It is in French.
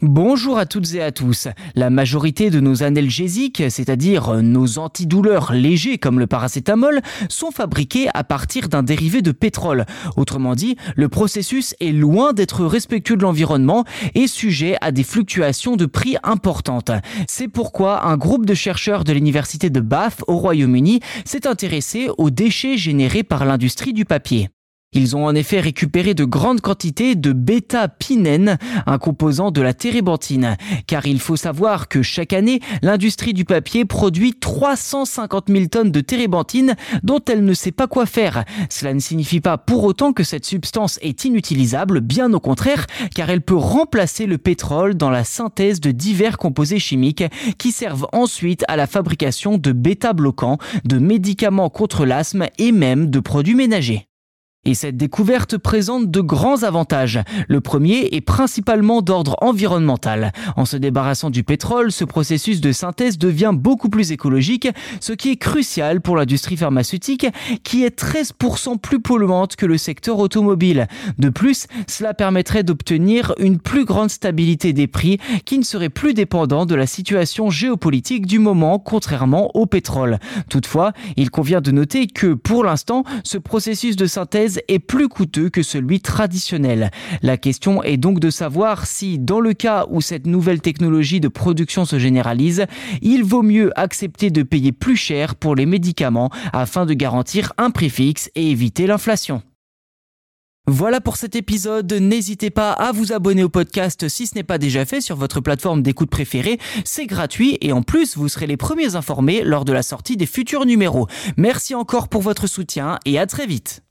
Bonjour à toutes et à tous. La majorité de nos analgésiques, c'est-à-dire nos antidouleurs légers comme le paracétamol, sont fabriqués à partir d'un dérivé de pétrole. Autrement dit, le processus est loin d'être respectueux de l'environnement et sujet à des fluctuations de prix importantes. C'est pourquoi un groupe de chercheurs de l'université de Bath au Royaume-Uni s'est intéressé aux déchets générés par l'industrie du papier. Ils ont en effet récupéré de grandes quantités de bêta-pinène, un composant de la térébenthine, car il faut savoir que chaque année, l'industrie du papier produit 350 000 tonnes de térébenthine dont elle ne sait pas quoi faire. Cela ne signifie pas pour autant que cette substance est inutilisable, bien au contraire, car elle peut remplacer le pétrole dans la synthèse de divers composés chimiques qui servent ensuite à la fabrication de bêta-bloquants, de médicaments contre l'asthme et même de produits ménagers. Et cette découverte présente de grands avantages. Le premier est principalement d'ordre environnemental. En se débarrassant du pétrole, ce processus de synthèse devient beaucoup plus écologique, ce qui est crucial pour l'industrie pharmaceutique qui est 13% plus polluante que le secteur automobile. De plus, cela permettrait d'obtenir une plus grande stabilité des prix qui ne serait plus dépendant de la situation géopolitique du moment contrairement au pétrole. Toutefois, il convient de noter que pour l'instant, ce processus de synthèse est plus coûteux que celui traditionnel. La question est donc de savoir si, dans le cas où cette nouvelle technologie de production se généralise, il vaut mieux accepter de payer plus cher pour les médicaments afin de garantir un prix fixe et éviter l'inflation. Voilà pour cet épisode. N'hésitez pas à vous abonner au podcast si ce n'est pas déjà fait sur votre plateforme d'écoute préférée. C'est gratuit et en plus, vous serez les premiers informés lors de la sortie des futurs numéros. Merci encore pour votre soutien et à très vite.